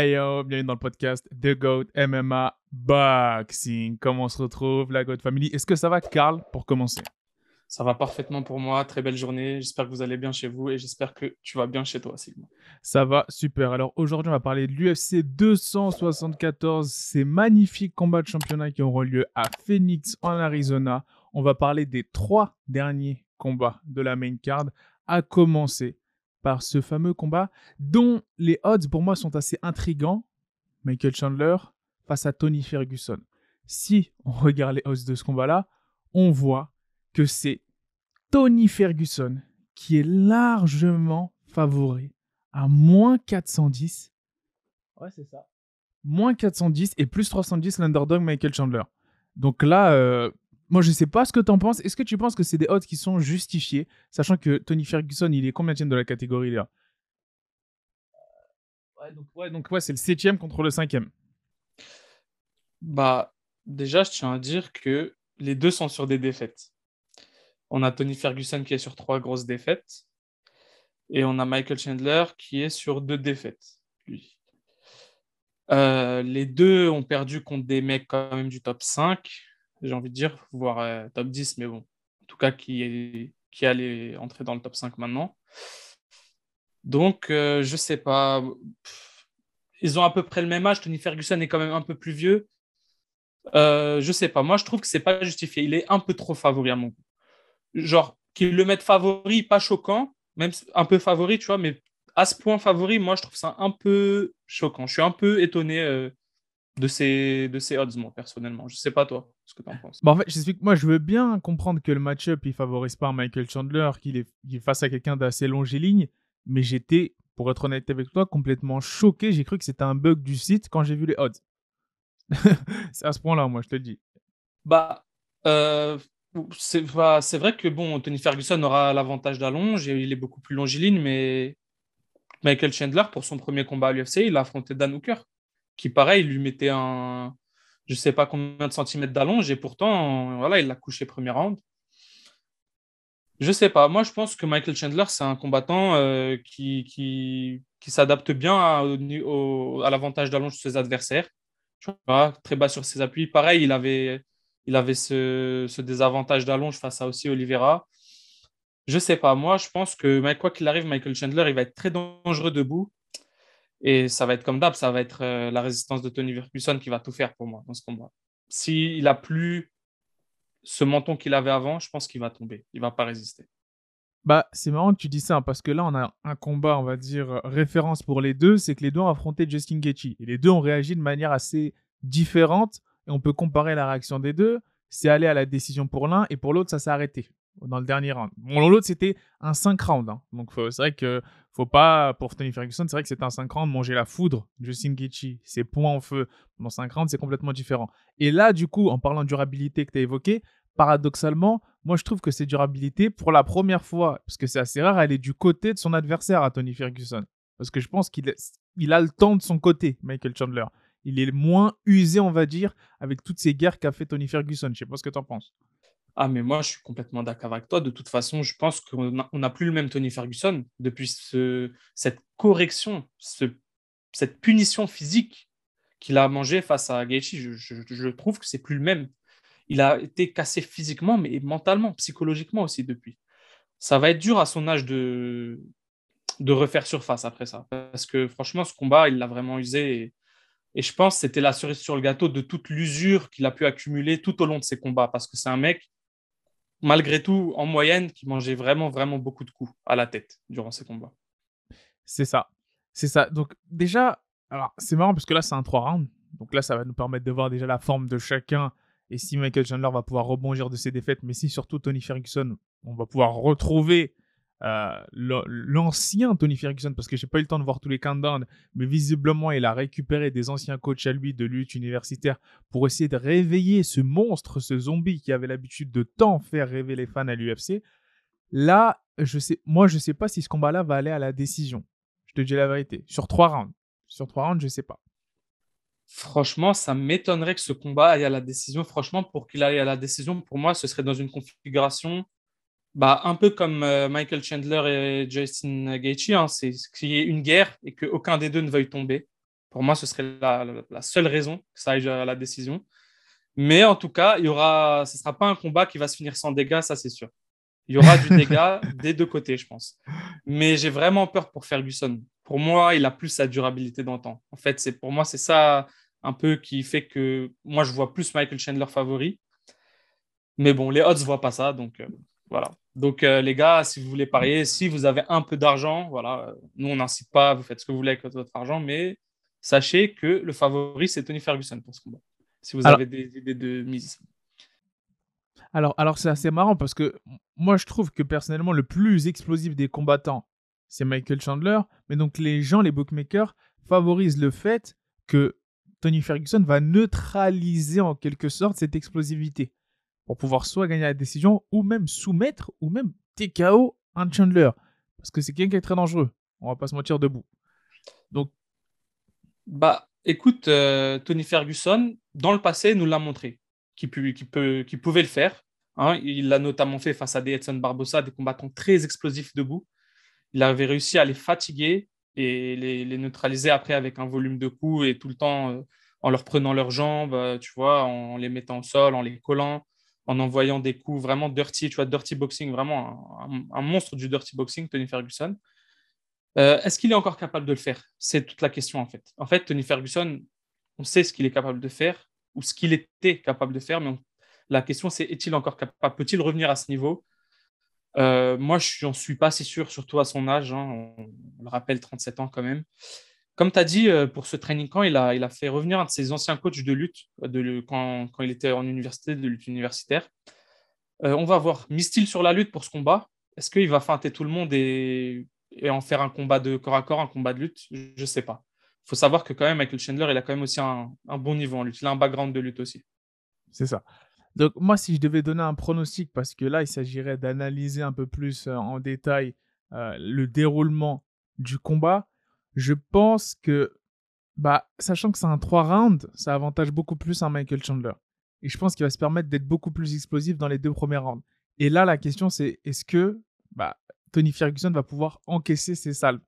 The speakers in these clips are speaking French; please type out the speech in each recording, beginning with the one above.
Hey yo, bienvenue dans le podcast The Goat MMA Boxing. Comment on se retrouve, la Goat Family? Est-ce que ça va, Carl, pour commencer? Ça va parfaitement pour moi. Très belle journée. J'espère que vous allez bien chez vous et j'espère que tu vas bien chez toi, Sigma. Ça va, super. Alors aujourd'hui, on va parler de l'UFC 274, ces magnifiques combats de championnat qui auront lieu à Phoenix, en Arizona. On va parler des trois derniers combats de la main card, à commencer par ce fameux combat dont les odds pour moi sont assez intrigants. Michael Chandler face à Tony Ferguson. Si on regarde les odds de ce combat-là, on voit que c'est Tony Ferguson qui est largement favori à moins 410. Ouais, c'est ça. Moins 410 et plus 310 l'underdog Michael Chandler. Donc là, euh, moi, je sais pas ce que tu en penses. Est-ce que tu penses que c'est des odds qui sont justifiés, sachant que Tony Ferguson, il est combien de la catégorie là? Ouais, donc, ouais, donc ouais, c'est le septième contre le cinquième. Bah, déjà, je tiens à dire que les deux sont sur des défaites. On a Tony Ferguson qui est sur trois grosses défaites. Et on a Michael Chandler qui est sur deux défaites, lui. Euh, les deux ont perdu contre des mecs quand même du top 5 j'ai envie de dire, voire euh, top 10, mais bon, en tout cas, qui, est, qui allait entrer dans le top 5 maintenant. Donc, euh, je sais pas. Ils ont à peu près le même âge. Tony Ferguson est quand même un peu plus vieux. Euh, je sais pas. Moi, je trouve que c'est pas justifié. Il est un peu trop favori à mon goût. Genre, qu'ils le mettent favori, pas choquant, même un peu favori, tu vois, mais à ce point favori, moi, je trouve ça un peu choquant. Je suis un peu étonné euh, de ces, de ces odds, moi, personnellement. Je sais pas, toi, ce que tu en penses. Bah, en fait, j'explique, moi, je veux bien comprendre que le match-up, il favorise pas Michael Chandler, qu'il est, face à quelqu'un d'assez longiligne, mais j'étais, pour être honnête avec toi, complètement choqué. J'ai cru que c'était un bug du site quand j'ai vu les odds. c'est à ce point-là, moi, je te le dis. Bah, euh, c'est vrai que, bon, Tony Ferguson aura l'avantage d'allonge, il est beaucoup plus longiligne, mais Michael Chandler, pour son premier combat à l'UFC, il a affronté Dan Hooker qui, pareil, lui mettait un, je sais pas combien de centimètres d'allonge, et pourtant, voilà, il l'a couché premier round. Je sais pas. Moi, je pense que Michael Chandler, c'est un combattant euh, qui, qui, qui s'adapte bien à, l'avantage d'allonge de ses adversaires. Très bas sur ses appuis. Pareil, il avait, il avait ce, désavantage d'allonge face à aussi Oliveira. Je sais pas. Moi, je pense que quoi qu'il arrive, Michael Chandler, il va être très dangereux debout. Et ça va être comme d'hab, ça va être euh, la résistance de Tony Ferguson qui va tout faire pour moi dans ce combat. S'il a plus ce menton qu'il avait avant, je pense qu'il va tomber. Il va pas résister. Bah, c'est marrant que tu dis ça, hein, parce que là, on a un combat, on va dire, référence pour les deux, c'est que les deux ont affronté Justin Gaethje. Et les deux ont réagi de manière assez différente, et on peut comparer la réaction des deux. C'est aller à la décision pour l'un, et pour l'autre, ça s'est arrêté dans le dernier round. Bon, l'autre, c'était un 5 rounds. Hein. Donc, c'est vrai que faut pas, pour Tony Ferguson, c'est vrai que c'était un 5 rounds, manger la foudre. Justin Gaethje, ses points en feu dans 5 rounds, c'est complètement différent. Et là, du coup, en parlant de durabilité que tu as évoqué, paradoxalement, moi, je trouve que cette durabilité, pour la première fois, parce que c'est assez rare, elle est du côté de son adversaire à Tony Ferguson. Parce que je pense qu'il il a le temps de son côté, Michael Chandler. Il est moins usé, on va dire, avec toutes ces guerres qu'a fait Tony Ferguson. Je sais pas ce que tu en penses. Ah, mais moi, je suis complètement d'accord avec toi. De toute façon, je pense qu'on n'a plus le même Tony Ferguson depuis ce, cette correction, ce, cette punition physique qu'il a mangé face à Gaethje. Je, trouve que c'est plus le même. Il a été cassé physiquement, mais mentalement, psychologiquement aussi depuis. Ça va être dur à son âge de, refaire surface après ça. Parce que franchement, ce combat, il l'a vraiment usé. Et je pense que c'était la cerise sur le gâteau de toute l'usure qu'il a pu accumuler tout au long de ses combats. Parce que c'est un mec malgré tout, en moyenne, qui mangeait vraiment, vraiment beaucoup de coups à la tête durant ces combats. C'est ça. C'est ça. Donc, déjà, alors, c'est marrant parce que là, c'est un 3 rounds. Donc là, ça va nous permettre de voir déjà la forme de chacun et si Michael Chandler va pouvoir rebondir de ses défaites, mais si surtout Tony Ferguson, on va pouvoir retrouver euh, l'ancien Tony Ferguson, parce que j'ai pas eu le temps de voir tous les countdowns, mais visiblement il a récupéré des anciens coachs à lui de lutte universitaire pour essayer de réveiller ce monstre, ce zombie qui avait l'habitude de tant faire rêver les fans à l'UFC. Là, je sais, moi je sais pas si ce combat-là va aller à la décision. Je te dis la vérité. Sur trois rounds. Sur trois rounds, je sais pas. Franchement, ça m'étonnerait que ce combat aille à la décision. Franchement, pour qu'il aille à la décision, pour moi, ce serait dans une configuration bah, un peu comme euh, Michael Chandler et Justin Gaethje, hein, c'est qu'il y ait une guerre et qu'aucun des deux ne veuille tomber. Pour moi, ce serait la, seule raison que ça aille à la décision. Mais en tout cas, il y aura, ce ne sera pas un combat qui va se finir sans dégâts, ça c'est sûr. Il y aura du dégât des deux côtés, je pense. Mais j'ai vraiment peur pour Ferguson. Pour moi, il a plus sa durabilité dans le temps. En fait, c'est pour moi, c'est ça un peu qui fait que moi, je vois plus Michael Chandler favori. Mais bon, les odds ne voient pas ça, donc euh, voilà. Donc euh, les gars, si vous voulez parier, si vous avez un peu d'argent, voilà, euh, nous on n'incite pas, vous faites ce que vous voulez avec votre argent, mais sachez que le favori c'est Tony Ferguson pour ce combat. Si vous avez des idées de mise. Alors, alors c'est assez marrant parce que moi je trouve que personnellement le plus explosif des combattants c'est Michael Chandler, mais donc les gens, les bookmakers favorisent le fait que Tony Ferguson va neutraliser en quelque sorte cette explosivité pour pouvoir soit gagner la décision ou même soumettre ou même TKO un Chandler. Parce que c'est quelqu'un qui est très dangereux. On va pas se mentir debout. Donc. Bah, écoute, euh, Tony Ferguson, dans le passé, nous l'a montré qu'il peut, pouvait le faire. Hein. Il l'a notamment fait face à des Edson Barbosa, des combattants très explosifs debout. Il avait réussi à les fatiguer et les, neutraliser après avec un volume de coups et tout le temps euh, en leur prenant leurs jambes, euh, tu vois, en les mettant au sol, en les collant, en envoyant des coups vraiment dirty, tu vois, dirty boxing, vraiment un, monstre du dirty boxing, Tony Ferguson. Euh, est-ce qu'il est encore capable de le faire? C'est toute la question en fait. En fait, Tony Ferguson, on sait ce qu'il est capable de faire ou ce qu'il était capable de faire, mais la question c'est est-il encore capable? Peut-il revenir à ce niveau? Euh, moi, je n'en suis pas assez sûr, surtout à son âge. Hein. on, le rappelle, 37 ans quand même. Comme tu as dit, euh, pour ce training camp, il a, il a fait revenir un de ses anciens coachs de lutte de, quand, quand, il était en université, de lutte universitaire. Euh, on va voir. Mise-t-il sur la lutte pour ce combat Est-ce qu'il va feinter tout le monde et, et, en faire un combat de corps à corps, un combat de lutte? Je ne sais pas. Il faut savoir que quand même, Michael Chandler, il a quand même aussi un, un bon niveau en lutte. Il a un background de lutte aussi. C'est ça. Donc moi, si je devais donner un pronostic, parce que là, il s'agirait d'analyser un peu plus euh, en détail le déroulement du combat, je pense que, bah, sachant que c'est un 3 rounds, ça avantage beaucoup plus un Michael Chandler. Et je pense qu'il va se permettre d'être beaucoup plus explosif dans les deux premiers rounds. Et là, la question, c'est est-ce que bah, Tony Ferguson va pouvoir encaisser ses salves?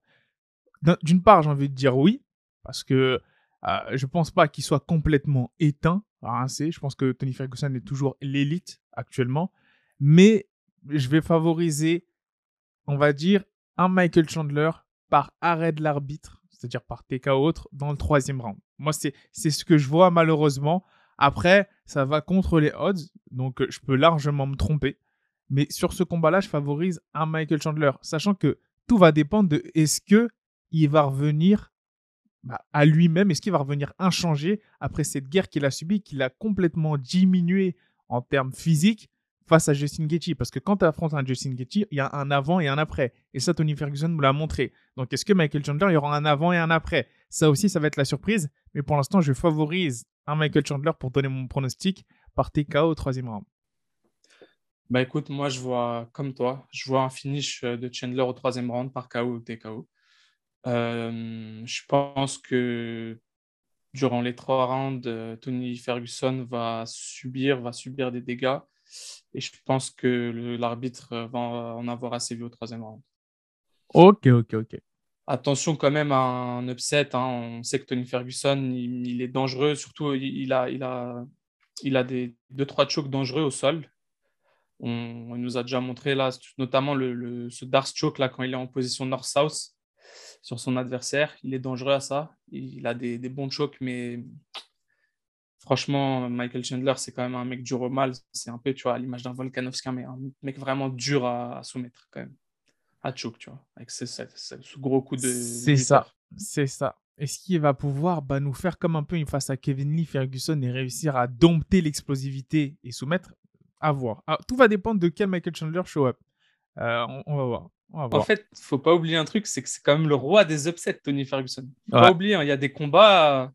D'une part, j'ai envie de dire oui, parce que euh, je pense pas qu'il soit complètement éteint je pense que Tony Ferguson est toujours l'élite actuellement. Mais je vais favoriser, on va dire, un Michael Chandler par arrêt de l'arbitre, c'est-à-dire par TK autre, dans le troisième round. Moi, c'est ce que je vois malheureusement. Après, ça va contre les odds, donc je peux largement me tromper. Mais sur ce combat-là, je favorise un Michael Chandler, sachant que tout va dépendre de est-ce que il va revenir bah, à lui-même Est-ce qu'il va revenir inchangé après cette guerre qu'il a subie, qu'il a complètement diminué en termes physiques face à Justin Gaethje Parce que quand tu affrontes un Justin Gaethje, il y a un avant et un après. Et ça, Tony Ferguson nous l'a montré. Donc, est-ce que Michael Chandler, il y aura un avant et un après? Ça aussi, ça va être la surprise. Mais pour l'instant, je favorise un Michael Chandler pour donner mon pronostic par TKO au troisième round. Bah écoute, moi je vois comme toi, je vois un finish de Chandler au troisième round par KO ou TKO. Euh, je pense que durant les trois rounds, euh, Tony Ferguson va subir, va subir des dégâts. Et je pense que l'arbitre va en avoir assez vu au troisième round. Ok, ok, ok. Attention quand même à un upset. Hein. On sait que Tony Ferguson, il, est dangereux. Surtout, il a, il a, il a des deux trois chokes dangereux au sol. On, nous a déjà montré là, notamment le, ce Dark choke là quand il est en position north-south sur son adversaire. Il est dangereux à ça. Il a des, bons chocs, mais franchement, Michael Chandler, c'est quand même un mec dur au mal. C'est un peu, tu vois, à l'image d'un Volkanovski, mais un mec vraiment dur à, soumettre quand même. À choke, tu vois, avec ce, gros coup de. C'est ça, c'est ça. Est-ce qu'il va pouvoir bah, nous faire comme un peu face à Kevin Lee, Ferguson et réussir à dompter l'explosivité et soumettre? À voir. Ah, tout va dépendre de quel Michael Chandler show up. Euh, on, va voir. En fait, faut pas oublier un truc, c'est que c'est quand même le roi des upsets, Tony Ferguson. Faut pas oublier, hein, il y a des combats,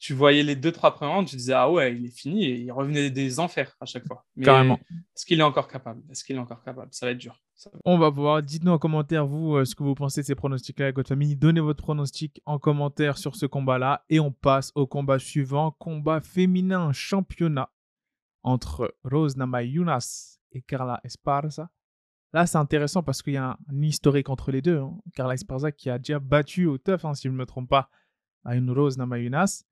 tu voyais les deux, trois premiers rounds, tu disais, ah ouais, il est fini, et il revenait des enfers à chaque fois. Mais Carrément. Est-ce qu'il est encore capable? Est-ce qu'il est encore capable? Ça va être dur. On va voir. Dites-nous en commentaire, vous, euh, ce que vous pensez de ces pronostics-là avec votre famille. Donnez votre pronostic en commentaire sur ce combat-là. Et on passe au combat suivant, combat féminin championnat entre Rose Namayunas et Carla Esparza. Là, c'est intéressant parce qu'il y a un, historique entre les deux. Hein. Carla Esparza qui a déjà battu au teuf, hein, si je ne me trompe pas, à une Rose Namajunas.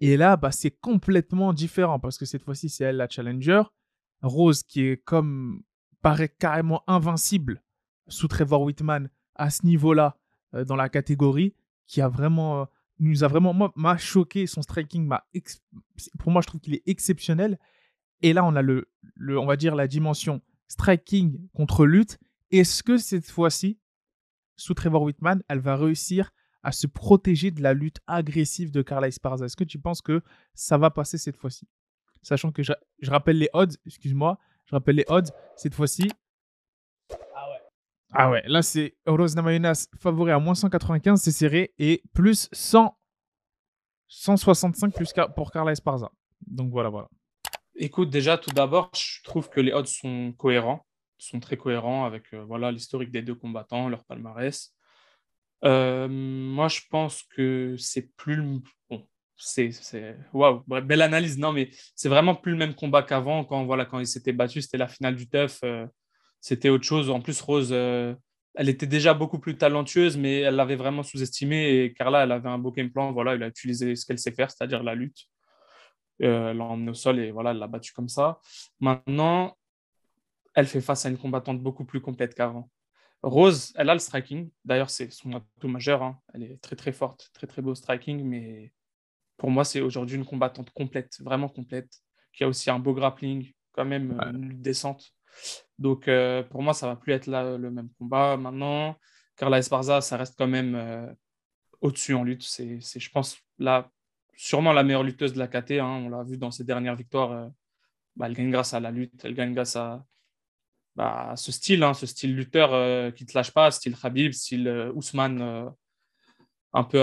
Et là, bah, c'est complètement différent parce que cette fois-ci, c'est elle la challenger. Rose qui est comme paraît carrément invincible sous Trevor Whitman à ce niveau-là euh, dans la catégorie, qui a vraiment euh, nous a vraiment m'a choqué. Son striking m'a pour moi je trouve qu'il est exceptionnel. Et là on a le on va dire la dimension striking contre lutte. Est-ce que cette fois-ci sous Trevor Whitman elle va réussir à se protéger de la lutte agressive de Carla Esparza est-ce que tu penses que ça va passer cette fois-ci? Sachant que je, je rappelle les odds excuse-moi je rappelle les odds cette fois-ci ah ouais, là c'est Rose Namajunas favori à moins 195, c'est serré, et plus 100, 165 plus pour Carla Esparza. Donc voilà, voilà. Écoute, déjà, tout d'abord, je trouve que les odds sont cohérents, sont très cohérents avec euh, voilà l'historique des deux combattants, leur palmarès. Euh, moi, je pense que c'est plus bon, c'est waouh, belle analyse. Non, mais c'est vraiment plus le même combat qu'avant. Quand voilà, quand ils s'étaient battus, c'était la finale du TUF. Euh, c'était autre chose. En plus, Rose, euh, elle était déjà beaucoup plus talentueuse, mais elle l'avait vraiment sous-estimée. Et Carla, elle avait un beau game plan. Voilà, elle a utilisé ce qu'elle sait faire, c'est-à-dire la lutte. Elle l'a emmenée au sol et voilà, elle l'a battue comme ça. Maintenant, elle fait face à une combattante beaucoup plus complète qu'avant. Rose, elle a le striking. D'ailleurs, c'est son atout majeur. Hein. Elle est très très forte, très très beau striking, mais pour moi, c'est aujourd'hui une combattante complète, vraiment complète, qui a aussi un beau grappling, quand même une lutte décente. Donc, euh, pour moi, ça va plus être là, le même combat. Maintenant, Carla Esparza, ça reste quand même euh, au-dessus en lutte. C'est, je pense, là, sûrement la meilleure lutteuse de la KT. Hein. On l'a vu dans ses dernières victoires. Euh, bah, elle gagne grâce à la lutte. Elle gagne grâce à, bah, ce style, hein, ce style lutteur qui ne te lâche pas, style Khabib, style Ousmane. un peu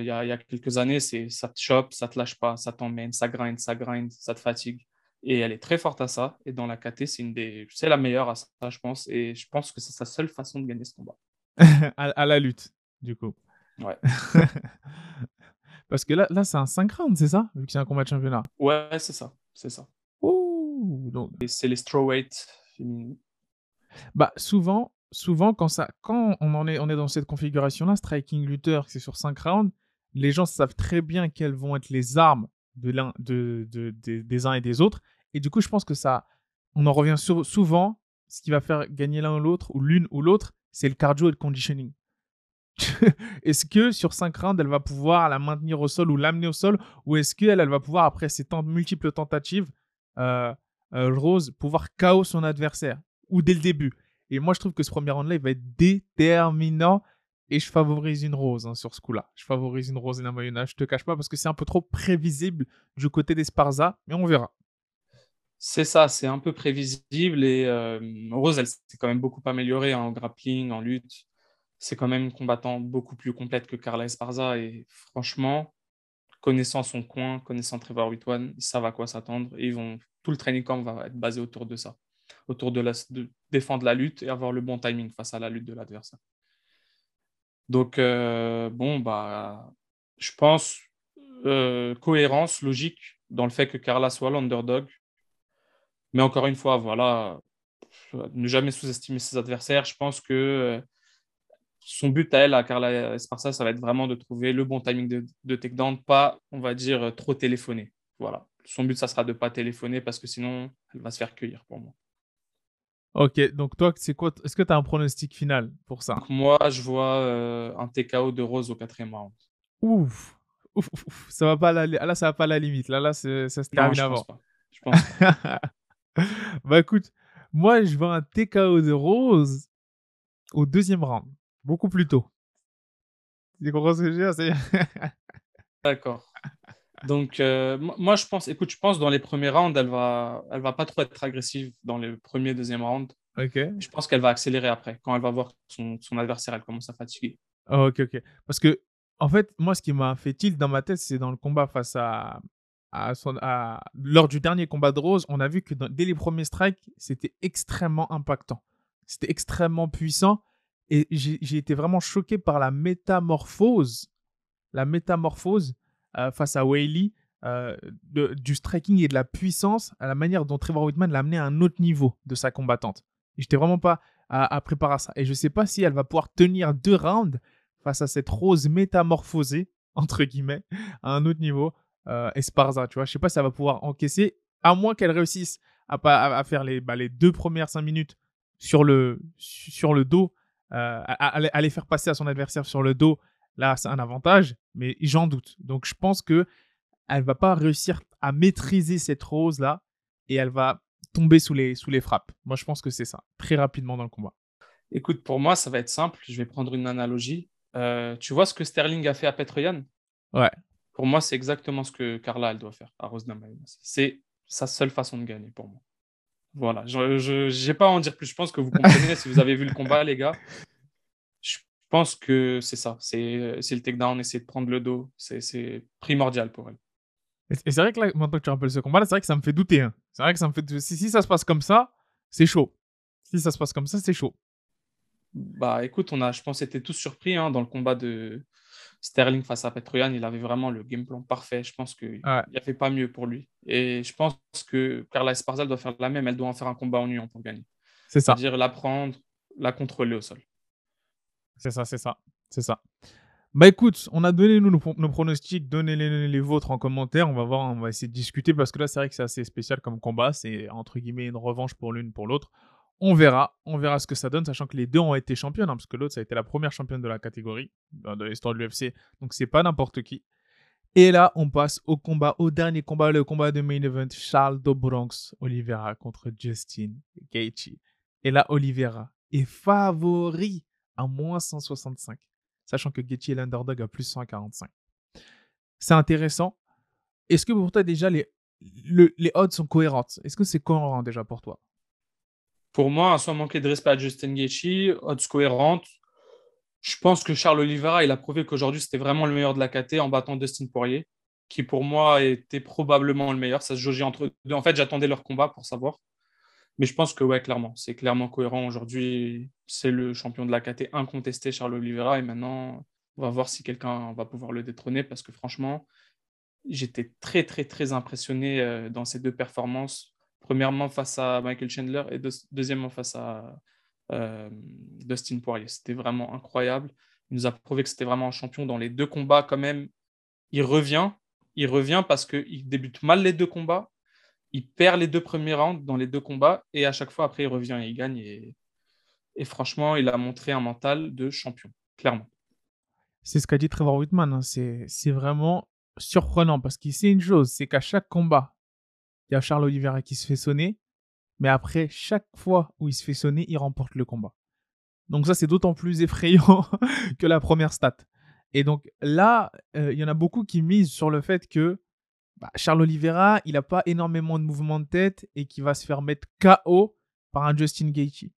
il y, y, a quelques années, c'est ça te chope, ça te lâche pas, ça t'emmène, ça grind, ça grind, ça te fatigue. Et elle est très forte à ça. Et dans la KT, c'est une des, c'est la meilleure à ça, je pense. Et je pense que c'est sa seule façon de gagner ce combat. à, la lutte, du coup. Ouais. Parce que là, là c'est un 5 rounds, c'est ça? Vu que c'est un combat de championnat. Ouais, c'est ça. C'est ça. Ouh, donc... Et c'est les strawweight Bah, souvent, souvent quand, ça, quand on, en est, on est dans cette configuration-là, striking lutteur, c'est sur 5 rounds, les gens savent très bien quelles vont être les armes de l'un, de, de, des uns et des autres. Et du coup, je pense que ça, on en revient souvent. Ce qui va faire gagner l'un ou l'autre, ou l'une ou l'autre, c'est le cardio et le conditioning. est-ce que sur 5 rounds, elle va pouvoir la maintenir au sol ou l'amener au sol Ou est-ce qu'elle elle va pouvoir, après ces multiples tentatives, euh, euh, Rose, pouvoir KO son adversaire Ou dès le début Et moi, je trouve que ce premier round-là, il va être déterminant. Et je favorise une rose hein, sur ce coup-là. Je favorise une rose et un mayonnaise. Je te cache pas parce que c'est un peu trop prévisible du côté des Sparza, mais on verra. C'est ça, c'est un peu prévisible et euh, Rose, elle s'est quand même beaucoup améliorée hein, en grappling, en lutte. C'est quand même une combattante beaucoup plus complète que Carla Esparza et franchement, connaissant son coin, connaissant Trevor Whitman, ils savent à quoi s'attendre et ils vont tout le training camp va être basé autour de ça, autour de, la, défendre la lutte et avoir le bon timing face à la lutte de l'adversaire. Donc, euh, bon, bah, je pense euh, cohérence, logique dans le fait que Carla soit l'underdog. Mais encore une fois, voilà, ne jamais sous-estimer ses adversaires. Je pense que euh, son but à elle, à Carla Esparza, ça va être vraiment de trouver le bon timing de, de takedown, pas, on va dire, trop téléphoner. Voilà. Son but, ça sera de ne pas téléphoner parce que sinon, elle va se faire cueillir pour moi. Ok, donc toi, c'est quoi Est-ce que tu as un pronostic final pour ça? Moi, je vois euh, un TKO de Rose au quatrième round. Ouf. Ouf, ouf, ça va pas la... là, ça va pas à la limite. Là, là, ça se termine je avant. Pense pas. Je pense pas. bah écoute, moi, je vois un TKO de Rose au deuxième round, beaucoup plus tôt. Tu comprends ce que je veux dire? D'accord. Donc, euh, moi, je pense, écoute, je pense dans les premiers rounds, elle va, elle va pas trop être agressive dans les premiers, deuxième rounds. Ok. Je pense qu'elle va accélérer après, quand elle va voir son, son adversaire, elle commence à fatiguer. Oh, ok, ok. Parce que, en fait, moi, ce qui m'a fait tilt dans ma tête, c'est dans le combat face à, à, son, à, Lors du dernier combat de Rose, on a vu que dès les premiers strikes, c'était extrêmement impactant. C'était extrêmement puissant. Et j'ai été vraiment choqué par la métamorphose. La métamorphose face à Whaley, euh, du striking et de la puissance, à la manière dont Trevor Whitman l'a amené à un autre niveau de sa combattante. J'étais vraiment pas à, préparer ça. Et je sais pas si elle va pouvoir tenir deux rounds face à cette rose métamorphosée entre guillemets, à un autre niveau. Euh, Esparza, tu vois, je sais pas si ça va pouvoir encaisser, à moins qu'elle réussisse à, à, faire les, bah, les deux premières cinq minutes sur le, sur le dos, euh, à, les faire passer à son adversaire sur le dos. Là, c'est un avantage, mais j'en doute. Donc, je pense que elle va pas réussir à maîtriser cette rose là et elle va tomber sous les, sous les frappes. Moi, je pense que c'est ça, très rapidement dans le combat. Écoute, pour moi, ça va être simple. Je vais prendre une analogie. Euh, tu vois ce que Sterling a fait à Petroyan Ouais. Pour moi, c'est exactement ce que Carla elle doit faire à Rose C'est sa seule façon de gagner pour moi. Voilà, je n'ai pas à en dire plus. Je pense que vous comprenez si vous avez vu le combat, les gars. Je pense que c'est ça. C'est le takedown, essayer de prendre le dos. C'est primordial pour elle. Et c'est vrai que là, maintenant que tu rappelles ce combat-là, c'est vrai que ça me fait douter. Hein. C'est vrai que ça me fait. Si, si ça se passe comme ça, c'est chaud. Si ça se passe comme ça, c'est chaud. Bah écoute, on a, je pense, été tous surpris hein, dans le combat de Sterling face à Petroyan. Il avait vraiment le game plan parfait. Je pense qu'il n'y avait pas mieux pour lui. Et je pense que Carla Esparza doit faire la même. Elle doit en faire un combat en ennuyant pour gagner. C'est ça. C'est-à-dire la prendre, la contrôler au sol. C'est ça, c'est ça. C'est ça. Bah écoute, on a donné nous, nos, pronostics, donnez les, les, vôtres en commentaire. On va voir, on va essayer de discuter parce que là, c'est vrai que c'est assez spécial comme combat. C'est entre guillemets une revanche pour l'une pour l'autre. On verra, on verra ce que ça donne, sachant que les deux ont été championnes, hein, parce que l'autre, ça a été la première championne de la catégorie de l'histoire de l'UFC, donc c'est pas n'importe qui. Et là, on passe au combat, au dernier combat, le combat de main event, Charles de Bronx, Oliveira contre Justin Gaethje. Et là, Oliveira est favori à moins 165, sachant que Gaethje est l'underdog à plus 145. C'est intéressant. Est-ce que pour toi, déjà, les, les odds sont cohérentes? Est-ce que c'est cohérent déjà pour toi? Pour moi, sans manquer de respect à Justin Gaethje, odds cohérente. Je pense que Charles Oliveira, il a prouvé qu'aujourd'hui, c'était vraiment le meilleur de la KT en battant Dustin Poirier, qui pour moi était probablement le meilleur. Ça se jaugeait entre deux. En fait, j'attendais leur combat pour savoir. Mais je pense que, ouais, clairement, c'est clairement cohérent. Aujourd'hui, c'est le champion de la KT incontesté, Charles Oliveira. Et maintenant, on va voir si quelqu'un va pouvoir le détrôner parce que franchement, j'étais très, très, très impressionné euh, dans ces deux performances Premièrement face à Michael Chandler et deuxièmement face à euh, Dustin Poirier. C'était vraiment incroyable. Il nous a prouvé que c'était vraiment un champion dans les deux combats quand même. Il revient, il revient parce qu'il débute mal les deux combats. Il perd les deux premiers rounds dans les deux combats et à chaque fois après il revient et il gagne. Et, franchement, il a montré un mental de champion, clairement. C'est ce qu'a dit Trevor Whitman. Hein. C'est vraiment surprenant parce qu'il sait une chose, c'est qu'à chaque combat, il y a Charles Oliveira qui se fait sonner, mais après, chaque fois où il se fait sonner, il remporte le combat. Donc ça, c'est d'autant plus effrayant que la première stat. Et donc là, euh, il y en a beaucoup qui misent sur le fait que bah, Charles Oliveira, il n'a pas énormément de mouvements de tête et qu'il va se faire mettre KO par un Justin Gaethje.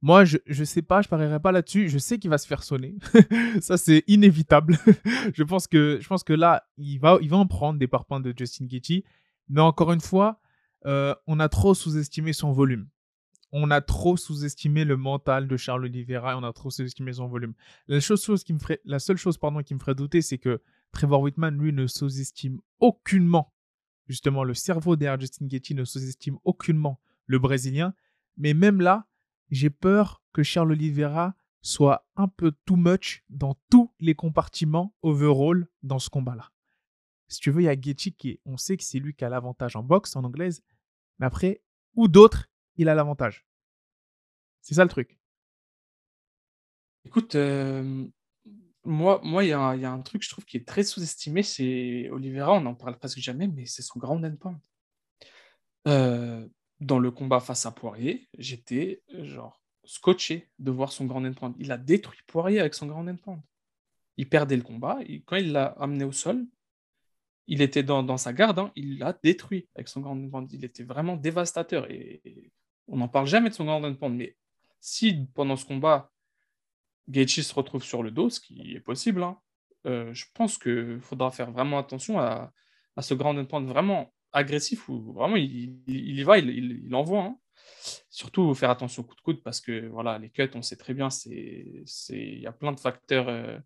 Moi, je ne sais pas, je parierai pas là-dessus. Je sais qu'il va se faire sonner. ça, c'est inévitable. je, pense que, je pense que là, il va, il va en prendre des parpaings de Justin Gaethje. Mais encore une fois, euh, on a trop sous-estimé son volume. On a trop sous-estimé le mental de Charles Oliveira et on a trop sous-estimé son volume. La, chose qui me ferait, la seule chose pardon, qui me ferait douter, c'est que Trevor Whitman, lui, ne sous-estime aucunement, justement, le cerveau derrière Justin Gaethje ne sous-estime aucunement le Brésilien. Mais même là, j'ai peur que Charles Oliveira soit un peu too much dans tous les compartiments overall dans ce combat-là. Si tu veux, il y a Gaethje qui, on sait que c'est lui qui a l'avantage en boxe, en anglaise. Mais après, ou d'autres, il a l'avantage? C'est ça le truc. Écoute, euh, moi, moi, il y, a un truc, je trouve, qui est très sous-estimé. C'est Oliveira, on n'en parle presque jamais, mais c'est son grand endpoint. Euh, dans le combat face à Poirier, j'étais genre scotché de voir son grand endpoint. Il a détruit Poirier avec son grand endpoint. Il perdait le combat. Et quand il l'a amené au sol, il était dans, sa garde, hein, il l'a détruit avec son grand pound. Il était vraiment dévastateur. Et, on n'en parle jamais de son grand pound. Mais si pendant ce combat, Gaethje se retrouve sur le dos, ce qui est possible, hein, euh, je pense qu'il faudra faire vraiment attention à, ce grand pound vraiment agressif où vraiment il, y va, il, envoie. Hein. Surtout faire attention au coup de coude parce que voilà, les cuts, on sait très bien, il y a plein de facteurs. Euh,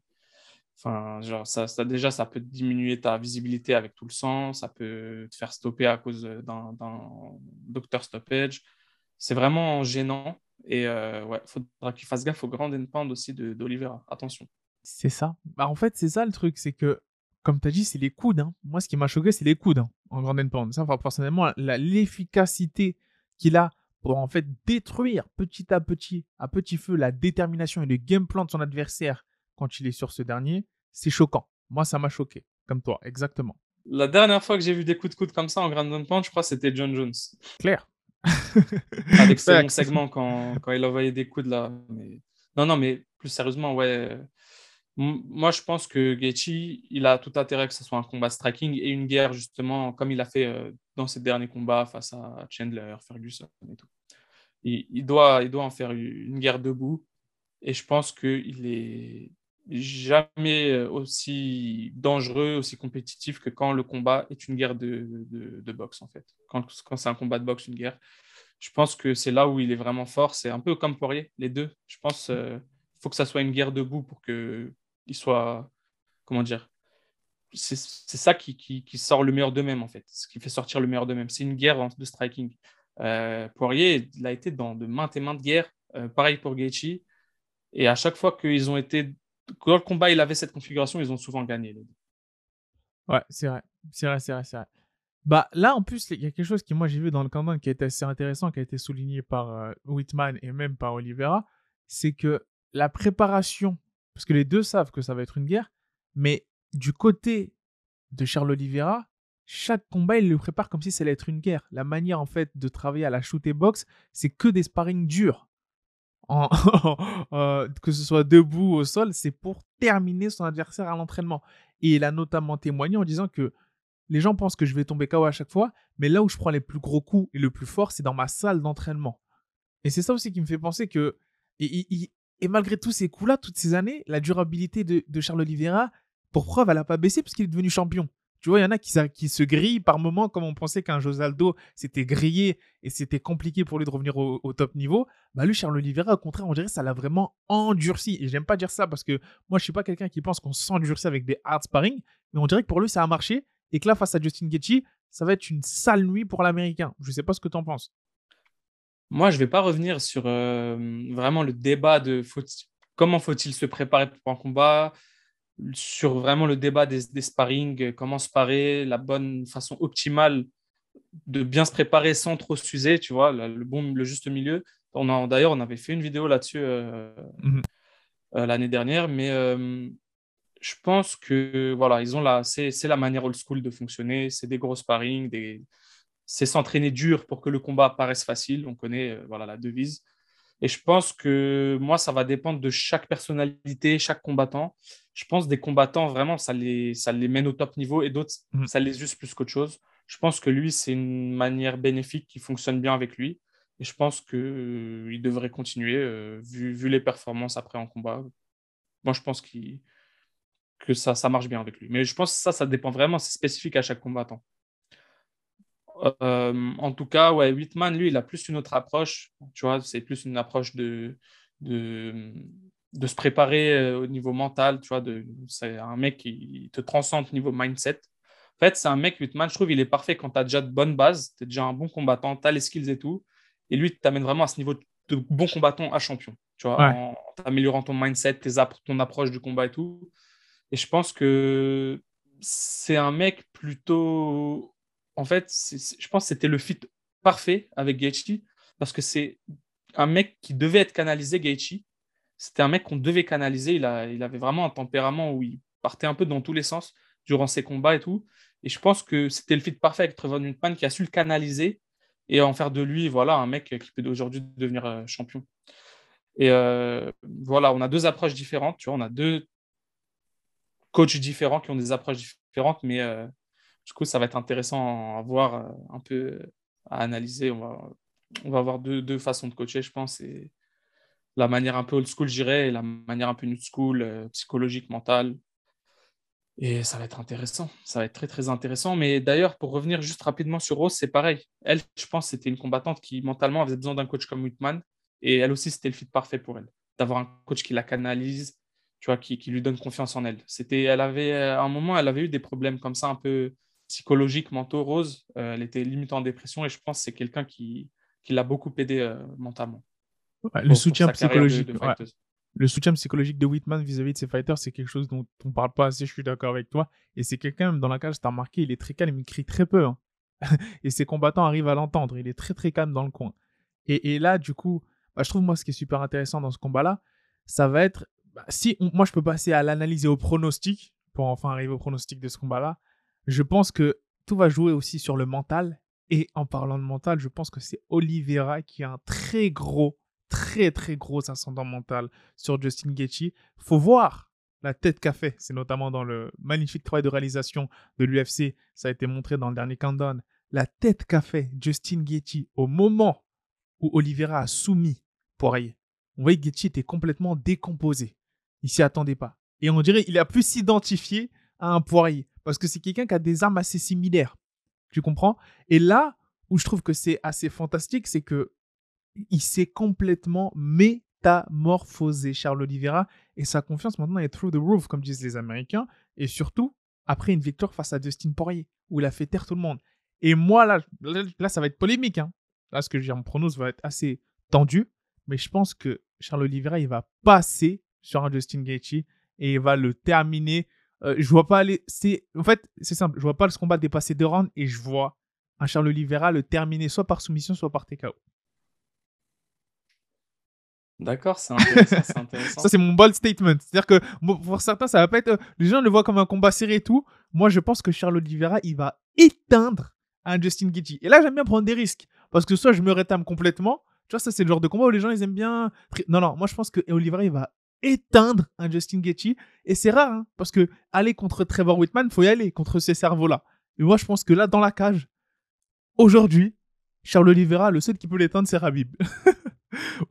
Enfin, ça, ça, déjà, ça peut diminuer ta visibilité avec tout le sang, ça peut te faire stopper à cause d'un docteur stoppage. C'est vraiment gênant. Et euh, ouais, faudra qu'il fasse gaffe au grand endpoint aussi d'Olivera. Attention. C'est ça. Bah, en fait, c'est ça le truc, c'est que comme tu as dit, c'est les coudes. Hein. Moi, ce qui m'a choqué, c'est les coudes hein, en Grand Pound. Ça, personnellement, l'efficacité qu'il a pour en fait détruire petit à petit, à petit feu, la détermination et le game plan de son adversaire quand il est sur ce dernier, c'est choquant. Moi, ça m'a choqué, comme toi, exactement. La dernière fois que j'ai vu des coups de coude comme ça en Grand Pound, je crois c'était John Jones. Claire. Avec ce segment quand, quand il envoyait des coudes là. Mais... Non, non, mais plus sérieusement, ouais. Moi, je pense que Gaethje, il a tout intérêt que ce soit un combat striking et une guerre, justement, comme il a fait euh, dans ses derniers combats face à Chandler, Ferguson et tout. Il, doit, il doit en faire une guerre debout. Et je pense qu'il est jamais aussi dangereux, aussi compétitif que quand le combat est une guerre de, de, boxe, en fait. Quand, quand c'est un combat de boxe, une guerre. Je pense que c'est là où il est vraiment fort. C'est un peu comme Poirier, les deux. Je pense qu'il euh, faut que ça soit une guerre debout pour que il soit, comment dire, c'est ça qui, qui, sort le meilleur d'eux-mêmes, en fait, ce qui fait sortir le meilleur d'eux-mêmes. C'est une guerre de striking. Euh, Poirier, il a été dans de maintes et maintes guerres, euh, pareil pour Gaethje, et à chaque fois qu'ils ont été, quand le combat il avait cette configuration, ils ont souvent gagné. Ouais, c'est vrai, c'est vrai, c'est vrai, c'est vrai. Bah là, en plus, il y a quelque chose qui, moi, j'ai vu dans le canon qui été assez intéressant, qui a été souligné par euh, Whitman et même par Oliveira, c'est que la préparation parce que les deux savent que ça va être une guerre, mais du côté de Charles Oliveira, chaque combat, il le prépare comme si ça allait être une guerre. La manière, en fait, de travailler à la shoot et box, c'est que des sparring durs. Que ce soit debout ou au sol, c'est pour terminer son adversaire à l'entraînement. Et il a notamment témoigné en disant que les gens pensent que je vais tomber KO à chaque fois, mais là où je prends les plus gros coups et le plus fort, c'est dans ma salle d'entraînement. Et c'est ça aussi qui me fait penser que et malgré tous ces coups-là, toutes ces années, la durabilité de, Charles Oliveira, pour preuve, elle n'a pas baissé parce qu'il est devenu champion. Tu vois, il y en a qui, se grillent par moments, comme on pensait qu'un Josaldo s'était grillé et c'était compliqué pour lui de revenir au, top niveau. Bah lui, Charles Oliveira, au contraire, on dirait que ça l'a vraiment endurci. Et j'aime pas dire ça parce que moi, je suis pas quelqu'un qui pense qu'on s'endurcit avec des hard sparring, mais on dirait que pour lui, ça a marché et que là, face à Justin Gaethje, ça va être une sale nuit pour l'Américain. Je sais pas ce que tu en penses. Moi, je ne vais pas revenir sur euh, vraiment le débat de comment faut-il se préparer pour un combat, sur vraiment le débat des, des sparring, comment se parer, la bonne façon optimale de bien se préparer sans trop s'user, tu vois, le, bon, le juste milieu. D'ailleurs, on avait fait une vidéo là-dessus euh, mmh euh, l'année dernière, mais je pense que voilà, ils ont là, c'est la manière old school de fonctionner, c'est des gros sparring, des, c'est s'entraîner dur pour que le combat paraisse facile. On connaît euh, voilà la devise. Et je pense que moi, ça va dépendre de chaque personnalité, chaque combattant. Je pense des combattants, vraiment, ça les, ça les mène au top niveau et d'autres, mm. ça les use plus qu'autre chose. Je pense que lui, c'est une manière bénéfique qui fonctionne bien avec lui. Et je pense qu'il euh, devrait continuer, euh, vu, vu, les performances après en combat. Moi, je pense que ça, ça marche bien avec lui. Mais je pense que ça, ça dépend vraiment, c'est spécifique à chaque combattant. Euh, en tout cas, ouais, Whitman, lui, il a plus une autre approche. Tu vois, c'est plus une approche de, de, de se préparer euh, au niveau mental. Tu vois, c'est un mec qui te transcende au niveau mindset. En fait, c'est un mec, Whitman, je trouve, il est parfait quand tu as déjà de bonnes bases, tu es déjà un bon combattant, tu as les skills et tout. Et lui, t'amène vraiment à ce niveau de bon combattant à champion. Tu vois, en, améliorant ton mindset, tes, ton approche du combat et tout. Et je pense que c'est un mec plutôt en fait, je pense que c'était le fit parfait avec Gaethje parce que c'est un mec qui devait être canalisé, Gaethje. C'était un mec qu'on devait canaliser. Il, a, il avait vraiment un tempérament où il partait un peu dans tous les sens durant ses combats et tout. Et je pense que c'était le fit parfait avec Trevor Nutman qui a su le canaliser et en faire de lui voilà, un mec qui peut aujourd'hui devenir euh, champion. Et euh, voilà, on a deux approches différentes. Tu vois, on a deux coachs différents qui ont des approches différentes, mais euh, du coup, ça va être intéressant à voir, euh, un peu à analyser. On va, on va avoir deux, deux façons de coacher, je pense. Et la manière un peu old school, j'irais, et la manière un peu new school, euh, psychologique, mentale. Et ça va être intéressant. Ça va être très, très intéressant. Mais d'ailleurs, pour revenir juste rapidement sur Rose, c'est pareil. Elle, je pense, c'était une combattante qui, mentalement, avait besoin d'un coach comme Whitman. Et elle aussi, c'était le fit parfait pour elle. D'avoir un coach qui la canalise, tu vois, qui, qui lui donne confiance en elle. C'était, elle avait, à un moment, elle avait eu des problèmes comme ça, un peu psychologique, mentaux, Rose, euh, elle était limite en dépression et je pense que c'est quelqu'un qui, qui l'a beaucoup aidé euh, mentalement. le soutien psychologique. le soutien psychologique de Whitman vis-à-vis de ses fighters, c'est quelque chose dont on parle pas assez, je suis d'accord avec toi. Et c'est quelqu'un, dans la cage, tu as remarqué, il est très calme, il crie très peu. Hein. et ses combattants arrivent à l'entendre, il est très très calme dans le coin. Et, là, du coup, bah, je trouve moi ce qui est super intéressant dans ce combat-là, ça va être, bah, si moi je peux passer à l'analyse et au pronostic, pour enfin arriver au pronostic de ce combat-là, je pense que tout va jouer aussi sur le mental. Et en parlant de mental, je pense que c'est Oliveira qui a un très gros très très gros ascendant mental sur Justin Gaethje. Faut voir la tête qu'a fait. C'est notamment dans le magnifique travail de réalisation de l'UFC. Ça a été montré dans le dernier countdown. La tête qu'a fait Justin Gaethje au moment où Oliveira a soumis Poirier. On voyait que Gaethje était complètement décomposé. Il s'y attendait pas. Et on dirait qu'il a pu s'identifier à un Poirier parce que c'est quelqu'un qui a des armes assez similaires. Tu comprends? Et là où je trouve que c'est assez fantastique, c'est que il s'est complètement métamorphosé, Charles Oliveira, et sa confiance maintenant est through the roof, comme disent les Américains, et surtout après une victoire face à Dustin Poirier, où il a fait taire tout le monde. Et moi, là, là, ça va être polémique. Hein. Là, ce que je mon pronos va être assez tendu, mais je pense que Charles Oliveira, il va passer sur un Justin Gaethje et il va le terminer. Euh, je vois pas aller. C'est en fait, c'est simple. Je vois pas ce combat dépasser deux rounds et je vois un Charles Oliveira le terminer soit par soumission, soit par TKO. D'accord, c'est intéressant, ça, c'est mon bold statement. C'est-à-dire que pour certains, ça va pas être. Euh, les gens le voient comme un combat serré et tout. Moi, je pense que Charles Oliveira, il va éteindre un Justin Gaethje. Et là, j'aime bien prendre des risques. Parce que soit je me rétame complètement. Tu vois, ça, c'est le genre de combat où les gens, ils aiment bien. Non, non, moi, je pense que Oliveira, il va éteindre un Justin Gaethje. Et c'est rare, hein, parce que aller contre Trevor Whitman, faut y aller contre ces cerveaux-là. Et moi, je pense que là, dans la cage, aujourd'hui, Charles Oliveira, le seul qui peut l'éteindre, c'est Rabib.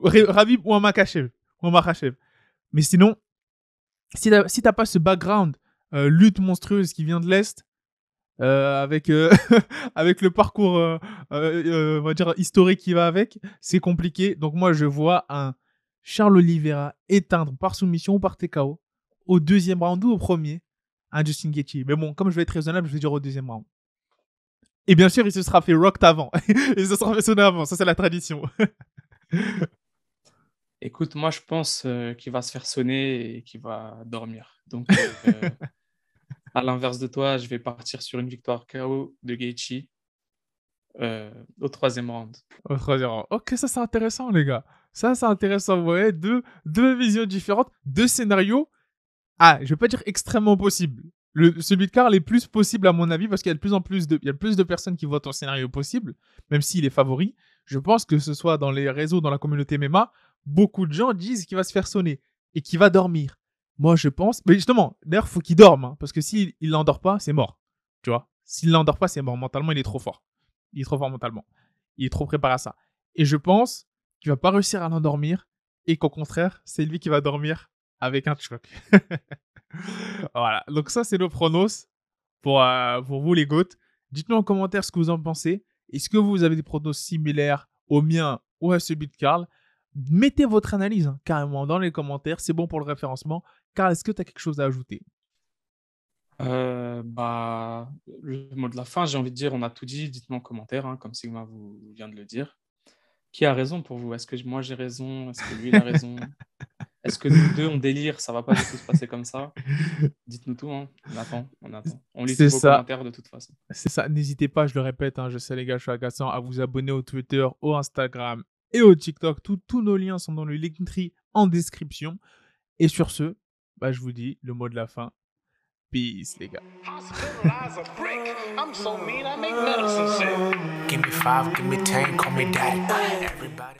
Rabib ou un Makachev. Ou. Mais sinon, si t'as si pas ce background euh, lutte monstrueuse qui vient de l'Est, euh, avec, euh, avec le parcours on va dire, historique qui va avec, c'est compliqué. Donc moi, je vois un Charles Oliveira éteindre par soumission ou par TKO au deuxième round ou au premier un Justin Gaethje. Mais bon, comme je vais être raisonnable, je vais dire au deuxième round. Et bien sûr, il se sera fait rocked avant. il se sera fait sonner avant. Ça, c'est la tradition. Écoute, moi, je pense euh, qu'il va se faire sonner et qu'il va dormir. Donc, euh, à l'inverse de toi, je vais partir sur une victoire KO de Gaethje euh, au troisième round. Au troisième round. Ok, ça, c'est intéressant, les gars. Ça, c'est intéressant. Deux, deux visions différentes, deux scénarios. Ah, je vais pas dire extrêmement possible. Le, celui de Karl est plus possible à mon avis parce qu'il y a de plus en plus de, il y a plus de personnes qui voient ton scénario possible, même s'il est favori je pense que ce soit dans les réseaux, dans la communauté MMA, beaucoup de gens disent qu'il va se faire sonner et qu'il va dormir. Moi, je pense. Mais justement, d'ailleurs, faut qu'il dorme. Hein, parce que s'il ne l'endort pas, c'est mort. Tu vois? S'il l'endort pas, c'est mort. Mentalement, il est trop fort. Il est trop fort mentalement. Il est trop préparé à ça. Et je pense qu'il va pas réussir à l'endormir et qu'au contraire, c'est lui qui va dormir avec un choc. voilà. Donc, ça, c'est le pronos pour, euh, pour vous, les goats. Dites-nous en commentaire ce que vous en pensez. Est-ce que vous avez des pronos similaires au mien ou à celui de Karl? Mettez votre analyse hein, carrément dans les commentaires, c'est bon pour le référencement. Karl, est-ce que tu as quelque chose à ajouter? Euh, bah, Le mot de la fin, j'ai envie de dire, on a tout dit, dites-moi en commentaire, hein, comme Sigma vous vient de le dire. Qui a raison pour vous? Est-ce que moi j'ai raison? Est-ce que lui il a raison? Est-ce que nous deux on délire? Ça va pas du tout se passer comme ça? Dites-nous tout, hein. on attend, on attend. On lit tous vos commentaires de toute façon. C'est ça, n'hésitez pas, je le répète, hein, je sais les gars, je suis agaçant, à vous abonner au Twitter, au Instagram et au TikTok. tous nos liens sont dans le Linktree en description. Et sur ce, bah, je vous dis le mot de la fin. Peace, les gars. Give me five, give me ten, call me daddy. Everybody.